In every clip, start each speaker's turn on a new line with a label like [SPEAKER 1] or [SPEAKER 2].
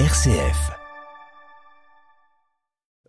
[SPEAKER 1] RCF.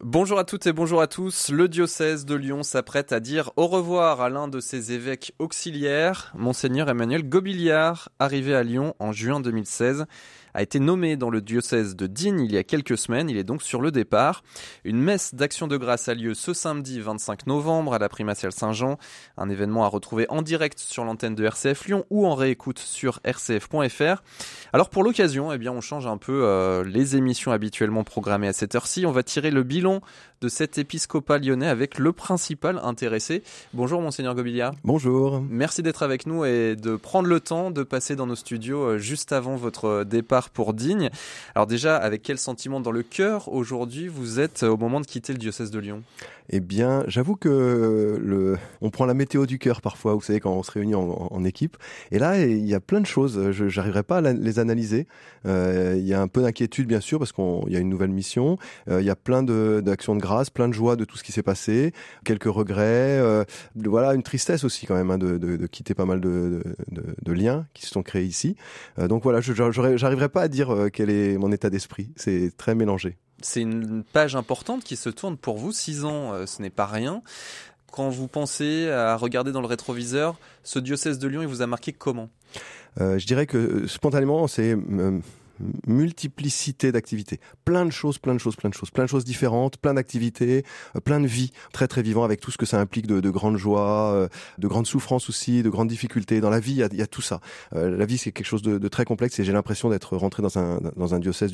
[SPEAKER 2] Bonjour à toutes et bonjour à tous. Le diocèse de Lyon s'apprête à dire au revoir à l'un de ses évêques auxiliaires, Monseigneur Emmanuel Gobiliard, arrivé à Lyon en juin 2016 a été nommé dans le diocèse de Digne il y a quelques semaines. Il est donc sur le départ. Une messe d'action de grâce a lieu ce samedi 25 novembre à la Primatiale Saint-Jean. Un événement à retrouver en direct sur l'antenne de RCF Lyon ou en réécoute sur rcf.fr. Alors pour l'occasion, eh bien, on change un peu euh, les émissions habituellement programmées à cette heure-ci. On va tirer le bilan de cet épiscopat lyonnais avec le principal intéressé. Bonjour Monseigneur Gobilia.
[SPEAKER 3] Bonjour.
[SPEAKER 2] Merci d'être avec nous et de prendre le temps de passer dans nos studios euh, juste avant votre départ pour Digne. Alors déjà, avec quel sentiment dans le cœur aujourd'hui vous êtes au moment de quitter le diocèse de Lyon?
[SPEAKER 3] Eh bien, j'avoue que le, on prend la météo du cœur parfois, vous savez, quand on se réunit en, équipe. Et là, il y a plein de choses. Je n'arriverai pas à les analyser. Euh, il y a un peu d'inquiétude, bien sûr, parce qu'il y a une nouvelle mission. Euh, il y a plein d'actions de, grâce, plein de joie de tout ce qui s'est passé, quelques regrets. Euh, voilà, une tristesse aussi quand même hein, de, de, quitter pas mal de, liens qui se sont créés ici. donc voilà, je n'arriverai pas à dire euh, quel est mon état d'esprit. C'est très mélangé.
[SPEAKER 2] C'est une page importante qui se tourne pour vous. Six ans, euh, ce n'est pas rien. Quand vous pensez à regarder dans le rétroviseur, ce diocèse de Lyon, il vous a marqué comment?
[SPEAKER 3] Euh, Je dirais que spontanément, c'est multiplicité d'activités. Plein de choses, plein de choses, plein de choses, plein de choses différentes, plein d'activités, euh, plein de vies, très très vivant avec tout ce que ça implique de, de grandes joies, euh, de grandes souffrances aussi, de grandes difficultés. Dans la vie, il y a, tout ça. Euh, la vie, c'est quelque chose de, de, très complexe et j'ai l'impression d'être rentré dans un, dans un diocèse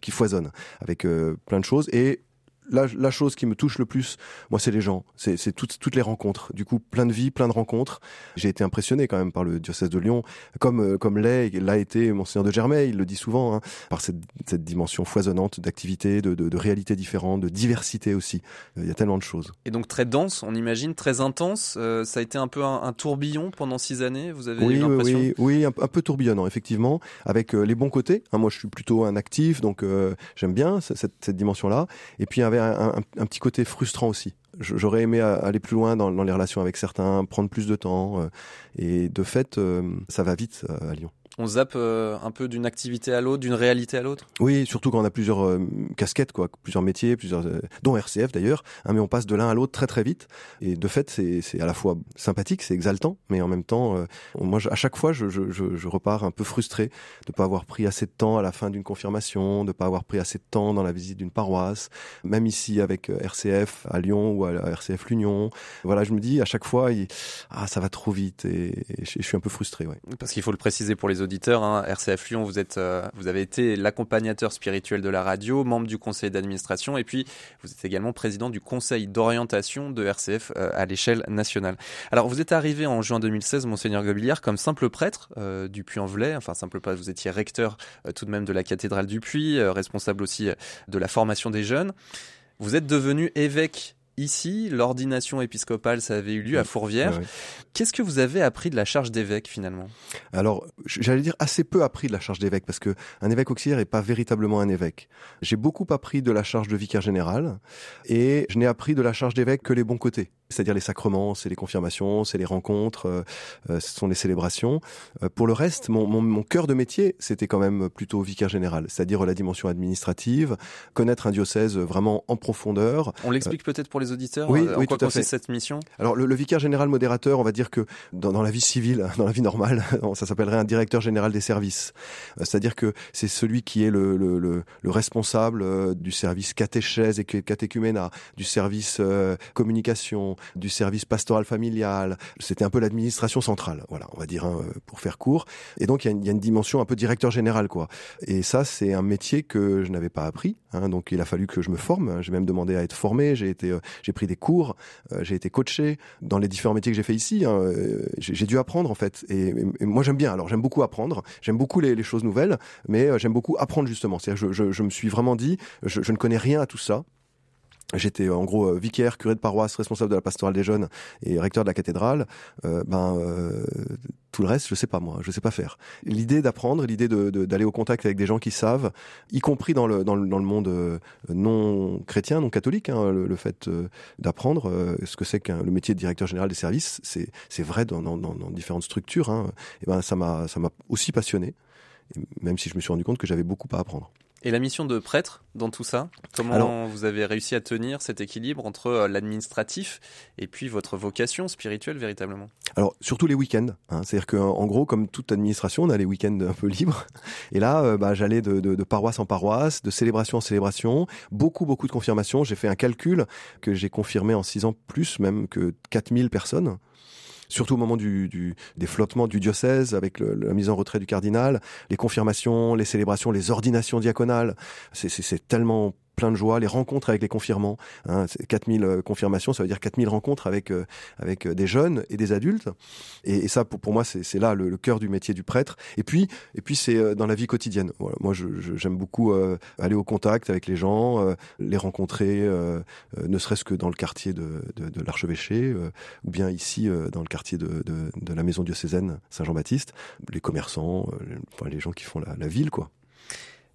[SPEAKER 3] qui foisonne avec plein de choses et la, chose qui me touche le plus, moi, c'est les gens, c'est toutes, toutes les rencontres. Du coup, plein de vies, plein de rencontres. J'ai été impressionné quand même par le diocèse de Lyon, comme euh, comme l'est, l'a été Monseigneur de Germay, il le dit souvent, hein, par cette, cette, dimension foisonnante d'activités, de, de, de, réalités différentes, de diversité aussi. Il y a tellement de choses.
[SPEAKER 2] Et donc très dense, on imagine, très intense. Euh, ça a été un peu un, tourbillon pendant six années. Vous avez
[SPEAKER 3] oui,
[SPEAKER 2] l'impression?
[SPEAKER 3] Oui, oui, un, peu tourbillonnant, effectivement, avec euh, les bons côtés. Hein, moi, je suis plutôt un actif, donc j'aime bien cette, cette dimension-là. Et puis, il un, petit côté frustrant aussi. J'aurais aimé aller plus loin dans, les relations avec certains, prendre plus de temps. Euh, et de fait, euh, ça va vite euh, à Lyon
[SPEAKER 2] on zappe euh, un peu d'une activité à l'autre, d'une réalité à l'autre?
[SPEAKER 3] Oui, surtout quand on a plusieurs euh, casquettes, quoi, plusieurs métiers, plusieurs, euh, dont RCF d'ailleurs, hein, mais on passe de l'un à l'autre très très vite. Et de fait, c'est à la fois sympathique, c'est exaltant, mais en même temps, moi, à chaque fois, je, je, je, repars un peu frustré de pas avoir pris assez de temps à la fin d'une confirmation, de pas avoir pris assez de temps dans la visite d'une paroisse, même ici avec RCF à Lyon ou à RCF l'Union. Voilà, je me dis à chaque fois, ah, ça va trop vite et, je, suis un peu frustré. Ouais.
[SPEAKER 2] Parce qu'il faut le préciser pour les auditeurs Hein, RCF Lyon, vous, êtes, euh, vous avez été l'accompagnateur spirituel de la radio, membre du conseil d'administration, et puis vous êtes également président du conseil d'orientation de RCF euh, à l'échelle nationale. Alors, vous êtes arrivé en juin 2016, Monseigneur Gobiliard, comme simple prêtre euh, du Puy-en-Velay, enfin simple prêtre, vous étiez recteur tout de même de la cathédrale du Puy, responsable aussi de la formation des jeunes. Vous êtes devenu évêque Ici, l'ordination épiscopale, ça avait eu lieu à Fourvière. Qu'est-ce que vous avez appris de la charge d'évêque finalement?
[SPEAKER 3] Alors, j'allais dire assez peu appris de la charge d'évêque parce que un évêque auxiliaire n'est pas véritablement un évêque. J'ai beaucoup appris de la charge de vicaire général et je n'ai appris de la charge d'évêque que les bons côtés c'est-à-dire les sacrements, c'est les confirmations, c'est les rencontres, euh, euh, ce sont les célébrations. Euh, pour le reste, mon, mon, mon cœur de métier, c'était quand même plutôt vicaire général, c'est-à-dire la dimension administrative, connaître un diocèse vraiment en profondeur.
[SPEAKER 2] On l'explique peut-être pour les auditeurs.
[SPEAKER 3] Oui,
[SPEAKER 2] en
[SPEAKER 3] oui,
[SPEAKER 2] quoi
[SPEAKER 3] tout à fait.
[SPEAKER 2] cette mission?
[SPEAKER 3] Alors le, le, vicaire général modérateur, on va dire que dans, dans, la vie civile, dans la vie normale, ça s'appellerait un directeur général des services. C'est-à-dire que c'est celui qui est le, le, le responsable du service catéchèse et catéchuménat, du service communication, du service pastoral familial. C'était un peu l'administration centrale, voilà, on va dire hein, pour faire court. Et donc il y, a une dimension un peu directeur général, quoi. Et ça, c'est un métier que je n'avais pas appris. Hein, donc il a fallu que je me forme. J'ai même demandé à être formé. J'ai été, euh, j'ai pris des cours. Euh, j'ai été coaché dans les différents métiers que j'ai fait ici. Hein, euh, j'ai dû apprendre en fait. Et, moi j'aime bien. Alors j'aime beaucoup apprendre. J'aime beaucoup les, choses nouvelles, mais j'aime beaucoup apprendre justement. C'est je, me suis vraiment dit, je ne connais rien à tout ça. J'étais en gros euh, vicaire, curé de paroisse, responsable de la pastorale des jeunes et recteur de la cathédrale. Euh, ben euh, tout le reste, je sais pas moi, je sais pas faire. L'idée d'apprendre, l'idée d'aller au contact avec des gens qui savent, y compris dans le dans le, dans le monde non chrétien, non catholique, hein, le, fait d'apprendre ce que c'est qu'un le métier de directeur général des services, c'est c'est vrai dans, dans, dans, différentes structures. Hein, et ben ça m'a ça m'a aussi passionné, même si je me suis rendu compte que j'avais beaucoup à apprendre.
[SPEAKER 2] Et la mission de prêtre dans tout ça Comment vous avez réussi à tenir cet équilibre entre euh, l'administratif et puis votre vocation spirituelle véritablement?
[SPEAKER 3] Alors surtout les week-ends. Hein. C'est-à-dire qu'en gros, comme toute administration, on a les week-ends un peu libres. Et là, euh, bah, j'allais de, de, de, paroisse en paroisse, de célébration en célébration, beaucoup beaucoup de confirmations. J'ai fait un calcul que j'ai confirmé en six ans plus même que 4000 personnes surtout au moment du, du, des flottements du diocèse, avec la mise en retrait du cardinal, les confirmations, les célébrations, les ordinations diaconales. C'est tellement plein de joie, les rencontres avec les confirmants. Hein, 4000 euh, confirmations, ça veut dire 4000 rencontres avec euh, avec euh, des jeunes et des adultes. Et, ça, pour, moi, c'est là le, cœur du métier du prêtre. Et puis, et puis c'est dans la vie quotidienne. Moi, j'aime beaucoup aller au contact avec les gens, les rencontrer, ne serait-ce que dans le quartier de, de, l'archevêché, ou bien ici dans le quartier de, de, de la maison diocésaine Saint-Jean-Baptiste, les commerçants, les, les gens qui font la, la ville, quoi.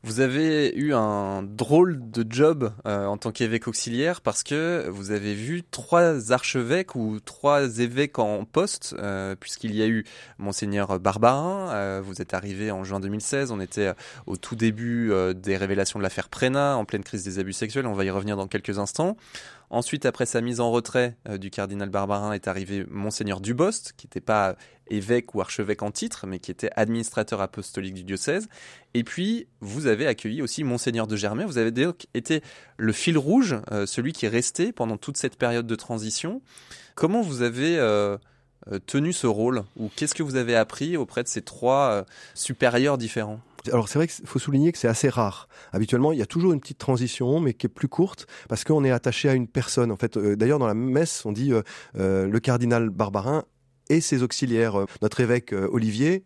[SPEAKER 2] Vous avez eu un drôle de job euh, en tant qu'évêque auxiliaire parce que vous avez vu trois archevêques ou trois évêques en poste, euh, puisqu'il y a eu monseigneur Barbarin, euh, vous êtes arrivé en juin 2016, on était au tout début des révélations de l'affaire Prena, en pleine crise des abus sexuels, on va y revenir dans quelques instants. Ensuite, après sa mise en retrait du cardinal Barbarin, est arrivé Monseigneur Dubost, qui n'était pas évêque ou archevêque en titre, mais qui était administrateur apostolique du diocèse. Et puis, vous avez accueilli aussi Monseigneur de Germain. Vous avez donc été le fil rouge, euh, celui qui est resté pendant toute cette période de transition. Comment vous avez euh, euh tenu ce rôle Ou qu'est-ce que vous avez appris auprès de ces trois supérieurs différents?
[SPEAKER 3] Alors c'est vrai qu'il faut souligner que c'est assez rare. Habituellement, il y a toujours une petite transition, mais qui est plus courte, parce qu'on est attaché à une personne. En fait, d'ailleurs dans la messe, on dit le cardinal Barbarin et ses auxiliaires. Euh, notre évêque euh, Olivier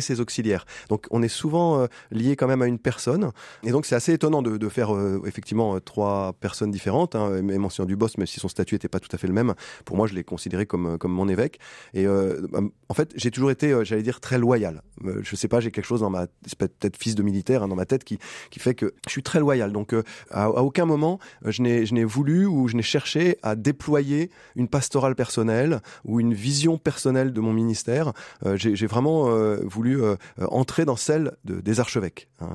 [SPEAKER 3] ses auxiliaires. Donc on est souvent euh, lié quand même à une personne. Et donc c'est assez étonnant de, faire euh, effectivement euh, trois personnes différentes. Hein. Et Monseigneur Dubost, même si son statut n'était pas tout à fait le même, pour moi je l'ai considéré comme, comme mon évêque. Et euh, en fait j'ai toujours été, euh, j'allais dire, très loyal. Euh, je sais pas, j'ai quelque chose dans ma, peut-être fils de militaire hein, dans ma tête qui, qui fait que je suis très loyal. Donc à, à, aucun moment je n'ai voulu ou je n'ai cherché à déployer une pastorale personnelle ou une vision personnelle de mon ministère. j'ai vraiment voulu euh, entrer dans celle de, des archevêques. Hein.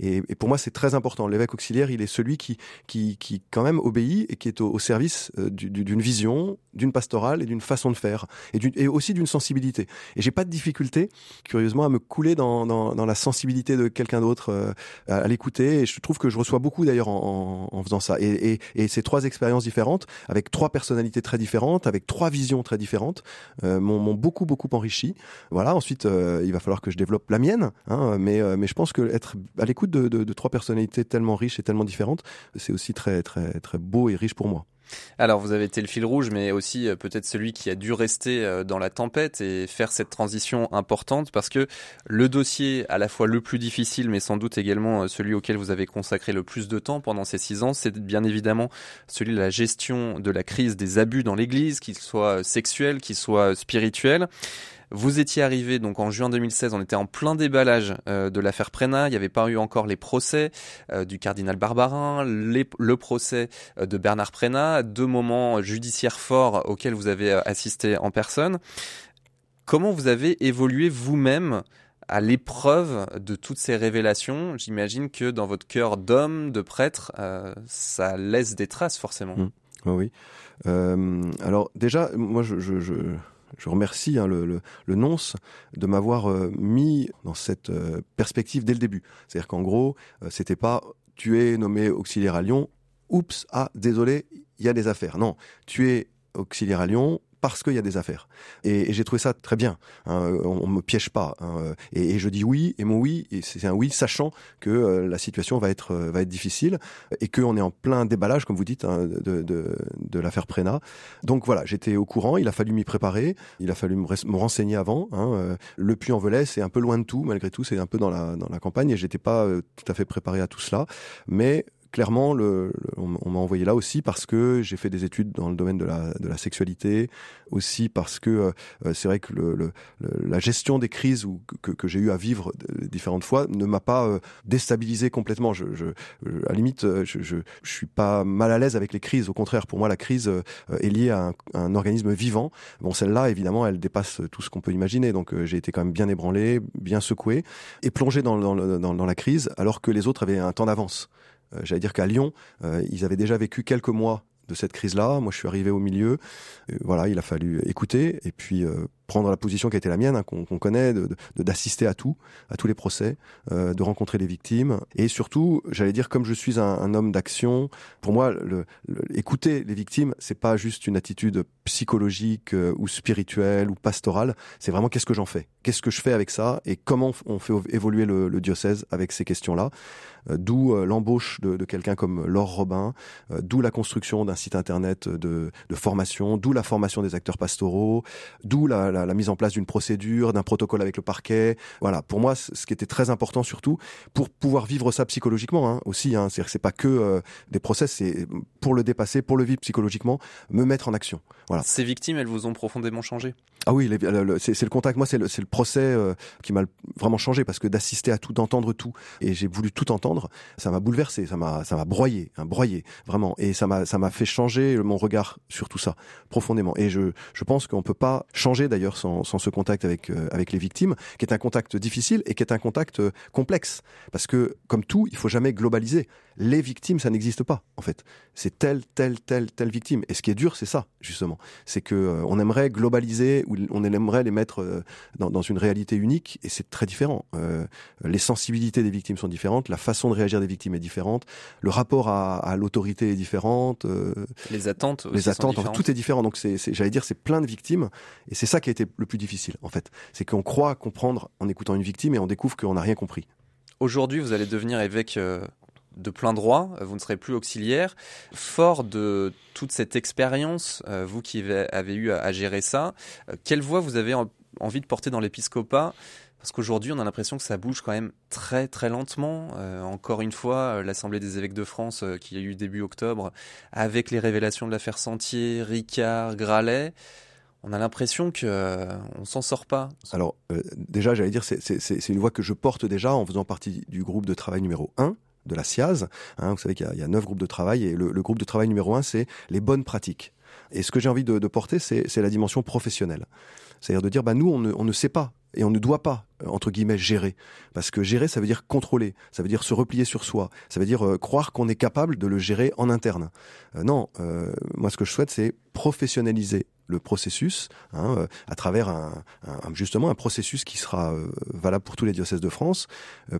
[SPEAKER 3] Et, et, pour moi, c'est très important. L'évêque auxiliaire, il est celui qui, qui, qui quand même obéit et qui est au, service euh, d'une vision, d'une pastorale et d'une façon de faire, et, aussi d'une sensibilité. Et j'ai pas de difficulté, curieusement, à me couler dans, dans, la sensibilité de quelqu'un d'autre, euh, à, l'écouter. Et je trouve que je reçois beaucoup d'ailleurs en, faisant ça. Et, et, ces trois expériences différentes, avec trois personnalités très différentes, avec trois visions très différentes, euh, m'ont beaucoup beaucoup enrichi. Voilà. Ensuite, euh, il va falloir que je développe la mienne, hein, mais, euh, mais je pense que être à l'écoute de, de, trois personnalités tellement riches et tellement différentes, c'est aussi très, très, très beau et riche pour moi.
[SPEAKER 2] Alors vous avez été le fil rouge, mais aussi euh, peut-être celui qui a dû rester euh, dans la tempête et faire cette transition importante parce que le dossier à la fois le plus difficile, mais sans doute également celui auquel vous avez consacré le plus de temps pendant ces six ans, c'est bien évidemment celui de la gestion de la crise des abus dans l'Église, qu'ils soient sexuels, qu'ils soient spirituels. Vous étiez arrivé donc en juin 2016, on était en plein déballage euh, de l'affaire Prena, il n'y avait pas eu encore les procès euh, du cardinal Barbarin, le procès euh, de Bernard Prena, deux moments judiciaires forts auxquels vous avez assisté en personne. Comment vous avez évolué vous-même à l'épreuve de toutes ces révélations? J'imagine que dans votre cœur d'homme, de prêtre, ça laisse des traces forcément.
[SPEAKER 3] Mmh. Oui. Alors déjà, moi je je remercie hein, le, le, nonce de m'avoir euh, mis dans cette euh, perspective dès le début. C'est-à-dire qu'en gros, euh, c'était pas tu es nommé auxiliaire à Lyon, oups, ah désolé, il y a des affaires. Non, tu es auxiliaire à Lyon, parce qu'il y a des affaires. Et, j'ai trouvé ça très bien. Hein, on, on me piège pas. Hein, et, je dis oui, et mon oui, c'est un oui sachant que euh, la situation va être euh, va être difficile et qu'on est en plein déballage, comme vous dites, hein, de, l'affaire Prena. Donc voilà, j'étais au courant. Il a fallu m'y préparer. Il a fallu me, renseigner avant. Euh, le Puy-en-Velay, c'est un peu loin de tout, malgré tout. C'est un peu dans la dans la campagne et j'étais pas tout à fait préparé à tout cela. Mais clairement, le, on, m'a envoyé là aussi parce que j'ai fait des études dans le domaine de la, de la sexualité, aussi parce que euh, c'est vrai que le, la gestion des crises ou que, que j'ai eu à vivre différentes fois ne m'a pas euh, déstabilisé complètement. Je, je, à la limite, euh, je, je, je, suis pas mal à l'aise avec les crises. Au contraire, pour moi, la crise est liée à un, un organisme vivant. Bon, celle-là, évidemment, elle dépasse tout ce qu'on peut imaginer. Donc, j'ai été quand même bien ébranlé, bien secoué et plongé dans, dans, dans, dans la crise, alors que les autres avaient un temps d'avance. Euh, j'allais dire qu'à Lyon, euh, ils avaient déjà vécu quelques mois de cette crise-là. Moi, je suis arrivé au milieu. Euh, voilà, il a fallu écouter et puis prendre la position qui a été la mienne, hein, qu'on connaît, d'assister de, à tout, à tous les procès, euh, de rencontrer les victimes, et surtout, j'allais dire, comme je suis un, homme d'action, pour moi, écouter les victimes, c'est pas juste une attitude psychologique euh, ou spirituelle ou pastorale, c'est vraiment qu'est-ce que j'en fais, qu'est-ce que je fais avec ça, et comment on fait évoluer le, diocèse avec ces questions-là? Euh, d'où l'embauche de, de quelqu'un comme Laure Robin, d'où la construction d'un site internet de, de formation, d'où la formation des acteurs pastoraux, d'où la la, mise en place d'une procédure, d'un protocole avec le parquet. Voilà, pour moi, ce qui était très important surtout, pour pouvoir vivre ça psychologiquement hein, aussi. Hein, c'est pas que euh, des process, c'est pour le dépasser, pour le vivre psychologiquement, me mettre en action. Voilà.
[SPEAKER 2] Ces victimes, elles vous ont profondément changé?
[SPEAKER 3] Ah oui, c'est le contact. Moi, c'est le, le, procès euh, qui m'a vraiment changé parce que d'assister à tout, d'entendre tout, et j'ai voulu tout entendre. Ça m'a bouleversé, ça m'a, ça m'a broyé, hein, broyé vraiment, et ça m'a, ça m'a fait changer mon regard sur tout ça profondément. Et je, je pense qu'on peut pas changer d'ailleurs sans, sans ce contact avec euh, avec les victimes, qui est un contact difficile et qui est un contact euh, complexe, parce que comme tout, il faut jamais globaliser. Les victimes, ça n'existe pas en fait. C'est telle, telle, telle, telle victime. Et ce qui est dur, c'est ça justement, c'est que on aimerait globaliser ou on aimerait les mettre euh, dans, une réalité unique et c'est très différent. Euh, les sensibilités des victimes sont différentes, la façon de réagir des victimes est différente, le rapport à, l'autorité est différente, euh,
[SPEAKER 2] les attentes,
[SPEAKER 3] les attentes, tout est différent. Donc c'est, j'allais dire, c'est plein de victimes et c'est ça qui a été le plus difficile en fait, c'est qu'on croit comprendre en écoutant une victime et on découvre qu'on n'a rien compris.
[SPEAKER 2] Aujourd'hui, vous allez devenir évêque de plein droit, vous ne serez plus auxiliaire. Fort de toute cette expérience, euh, vous qui avez eu à, gérer ça, euh, quelle voix vous avez envie de porter dans l'épiscopat? Parce qu'aujourd'hui, on a l'impression que ça bouge quand même très très lentement. Euh, encore une fois, l'Assemblée des évêques de France qui a eu début octobre, avec les révélations de l'affaire Sentier, Ricard, Gralet, on a l'impression que on s'en sort pas.
[SPEAKER 3] Alors déjà, j'allais dire, c'est une voix que je porte déjà en faisant partie du groupe de travail numéro 1 de la SIAZ. Hein, vous savez qu'il y, a neuf groupes de travail et le, groupe de travail numéro un, c'est les bonnes pratiques. Et ce que j'ai envie de, porter, c'est la dimension professionnelle. C'est-à-dire de dire, bah, nous, on ne, on ne sait pas et on ne doit pas euh, entre guillemets gérer parce que gérer ça veut dire contrôler ça veut dire se replier sur soi ça veut dire euh, croire qu'on est capable de le gérer en interne euh, non moi ce que je souhaite c'est professionnaliser le processus hein, à travers un, justement un processus qui sera valable pour tous les diocèses de France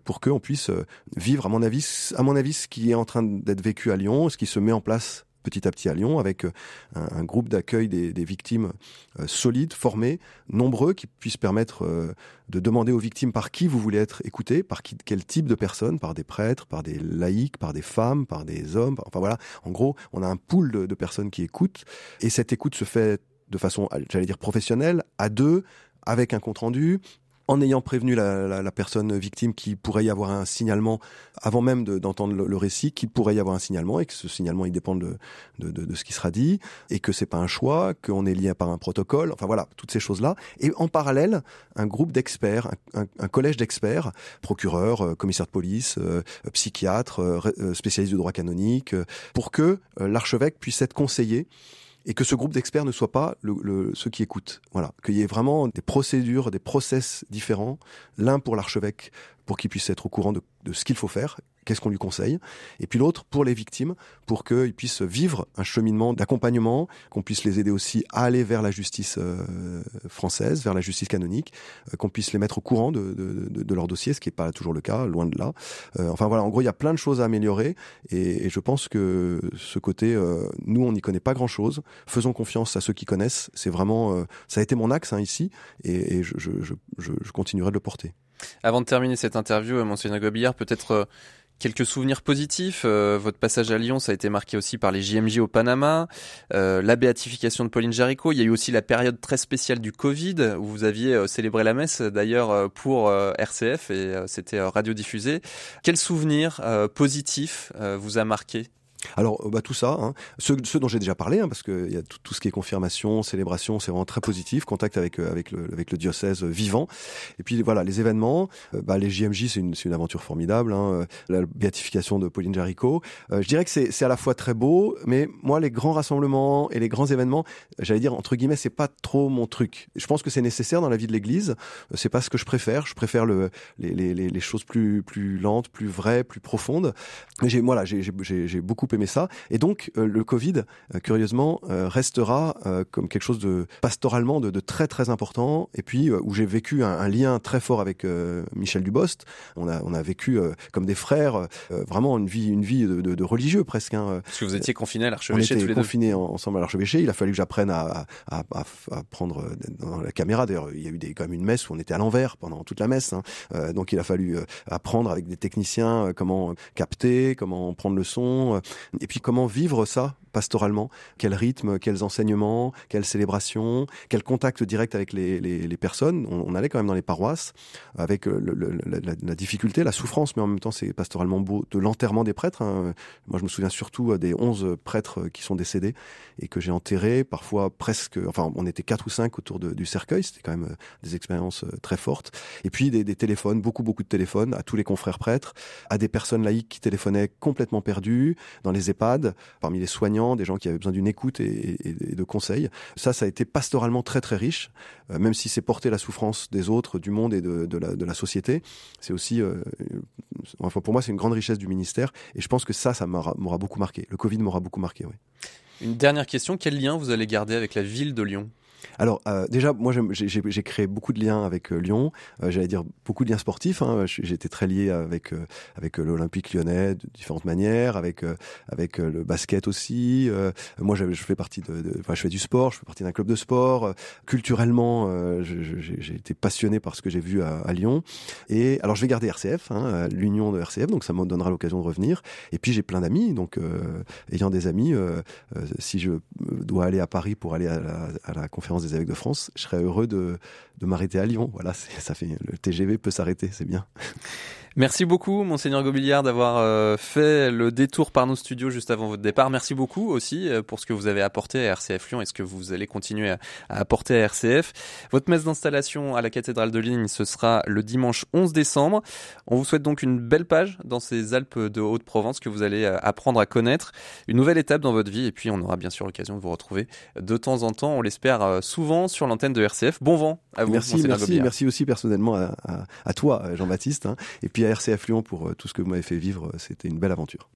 [SPEAKER 3] pour qu'on puisse vivre à mon avis à mon avis ce qui est en train d'être vécu à Lyon ce qui se met en place petit à petit à Lyon avec euh, un, groupe d'accueil des, victimes euh, solides, formés, nombreux, qui puissent permettre euh, de demander aux victimes par qui vous voulez être écouté, par qui, quel type de personnes, par des prêtres, par des laïcs, par des femmes, par des hommes. Enfin voilà, en gros, on a un pool de, de personnes qui écoutent et cette écoute se fait de façon, j'allais dire professionnelle, à deux, avec un compte rendu, en ayant prévenu la, personne victime qu'il pourrait y avoir un signalement avant même d'entendre le, récit, qu'il pourrait y avoir un signalement et que ce signalement il dépend de, ce qui sera dit et que c'est pas un choix, qu'on est lié par un protocole, enfin voilà toutes ces choses là. Et en parallèle, un groupe d'experts, un, collège d'experts, procureurs, euh, commissaires de police, euh, psychiatres, euh, spécialistes du droit canonique, pour que l'archevêque puisse être conseillé et que ce groupe d'experts ne soit pas le, le, ceux qui écoutent. Voilà, qu'il y ait vraiment des procédures, des process différents, l'un pour l'archevêque, pour qu'il puisse être au courant de, de ce qu'il faut faire, qu'est-ce qu'on lui conseille, et puis l'autre pour les victimes, pour qu'ils puissent vivre un cheminement d'accompagnement, qu'on puisse les aider aussi à aller vers la justice euh, française, vers la justice canonique, euh, qu'on puisse les mettre au courant de, de, de, leur dossier, ce qui n'est pas toujours le cas, loin de là. Euh, enfin voilà, en gros, il y a plein de choses à améliorer, et, et je pense que ce côté, nous, on n'y connaît pas grand-chose, faisons confiance à ceux qui connaissent, c'est vraiment, ça a été mon axe hein, ici, et, et je, je, je, je continuerai de le porter.
[SPEAKER 2] Avant de terminer cette interview, Monseigneur Gobillard, peut-être Quelques souvenirs positifs. Euh, votre passage à Lyon, ça a été marqué aussi par les JMJ au Panama, euh, la béatification de Pauline Jaricot. Il y a eu aussi la période très spéciale du Covid où vous aviez euh, célébré la messe d'ailleurs pour RCF et c'était radiodiffusé. Quel souvenir positif vous a marqué?
[SPEAKER 3] Alors, bah, tout ça, hein. ceux, dont j'ai déjà parlé, hein, parce qu'il y a tout, ce qui est confirmation, célébration, c'est vraiment très positif, contact avec, euh, avec, le, avec le diocèse vivant. Et puis voilà, les événements, euh, bah, les JMJ, c'est une, une aventure formidable, hein, euh, la béatification de Pauline Jaricot. je dirais que c'est à la fois très beau, mais moi, les grands rassemblements et les grands événements, j'allais dire, entre guillemets, c'est pas trop mon truc. Je pense que c'est nécessaire dans la vie de l'Église, c'est pas ce que je préfère, je préfère le, les, les, les choses plus, plus lentes, plus vraies, plus profondes. Mais j'ai voilà, j'ai beaucoup aimé ça. Et donc, euh, le Covid, euh, curieusement, euh, restera comme quelque chose de pastoralement de, de très très important. Et puis, où j'ai vécu un, un, lien très fort avec Michel Dubost. On a, on a vécu comme des frères, vraiment une vie, une vie de, de, de religieux presque. Hein.
[SPEAKER 2] Parce que vous étiez confinés à l'archevêché tous
[SPEAKER 3] les confinés ensemble à l'archevêché. Il a fallu que j'apprenne à, à, à, à, prendre dans la caméra. D'ailleurs, il y a eu des, quand même une messe où on était à l'envers pendant toute la messe. Hein. donc, il a fallu apprendre avec des techniciens comment capter, comment prendre le son. Et puis comment vivre ça pastoralement, quel rythme, quels enseignements, quelles célébrations, quel contact direct avec les, personnes. On, allait quand même dans les paroisses avec euh, la, difficulté, la souffrance, mais en même temps c'est pastoralement beau, de l'enterrement des prêtres. Hein. Moi je me souviens surtout euh, des onze prêtres qui sont décédés et que j'ai enterrés, parfois presque, enfin on était quatre ou cinq autour de, du cercueil, c'était quand même euh, des expériences très fortes. Et puis des, des, téléphones, beaucoup beaucoup de téléphones à tous les confrères prêtres, à des personnes laïques qui téléphonaient complètement perdues, dans les EHPAD, parmi les soignants des gens qui avaient besoin d'une écoute et, de conseils. Ça, ça a été pastoralement très très riche, euh, même si c'est porter la souffrance des autres, du monde et de, la, société. C'est aussi, euh, enfin pour moi, c'est une grande richesse du ministère et je pense que ça, ça m'aura beaucoup marqué. Le Covid m'aura beaucoup marqué, oui.
[SPEAKER 2] Une dernière question, quel lien vous allez garder avec la ville de Lyon?
[SPEAKER 3] Alors euh, déjà, moi j'ai créé beaucoup de liens avec euh, Lyon. Euh, j'allais dire beaucoup de liens sportifs. Hein. J'étais très lié avec avec l'Olympique Lyonnais de différentes manières, avec avec le basket aussi. moi, je fais partie de, de enfin, je fais du sport, je fais partie d'un club de sport. culturellement, j'ai été passionné par ce que j'ai vu à, à, Lyon. Et alors, je vais garder RCF, hein, l'union de RCF, donc ça me donnera l'occasion de revenir. Et puis j'ai plein d'amis, donc ayant des amis, si je dois aller à Paris pour aller à la, à la conférence des évêques de France, je serais heureux de, de m'arrêter à Lyon. Voilà, ça fait le TGV peut s'arrêter, c'est bien.
[SPEAKER 2] Merci beaucoup, monseigneur Gobiliard, d'avoir euh, fait le détour par nos studios juste avant votre départ. Merci beaucoup aussi euh, pour ce que vous avez apporté à RCF Lyon et ce que vous allez continuer à, apporter à RCF. Votre messe d'installation à la cathédrale de Ligne, ce sera le dimanche 11 décembre. On vous souhaite donc une belle page dans ces Alpes de Haute-Provence que vous allez euh, apprendre à connaître, une nouvelle étape dans votre vie et puis on aura bien sûr l'occasion de vous retrouver de temps en temps, on l'espère souvent sur l'antenne de RCF. Bon vent à vous.
[SPEAKER 3] Merci, merci, merci aussi personnellement à, à, à toi, Jean-Baptiste, hein. et puis RCF Lyon pour euh, tout ce que vous m'avez fait vivre. C'était une belle aventure.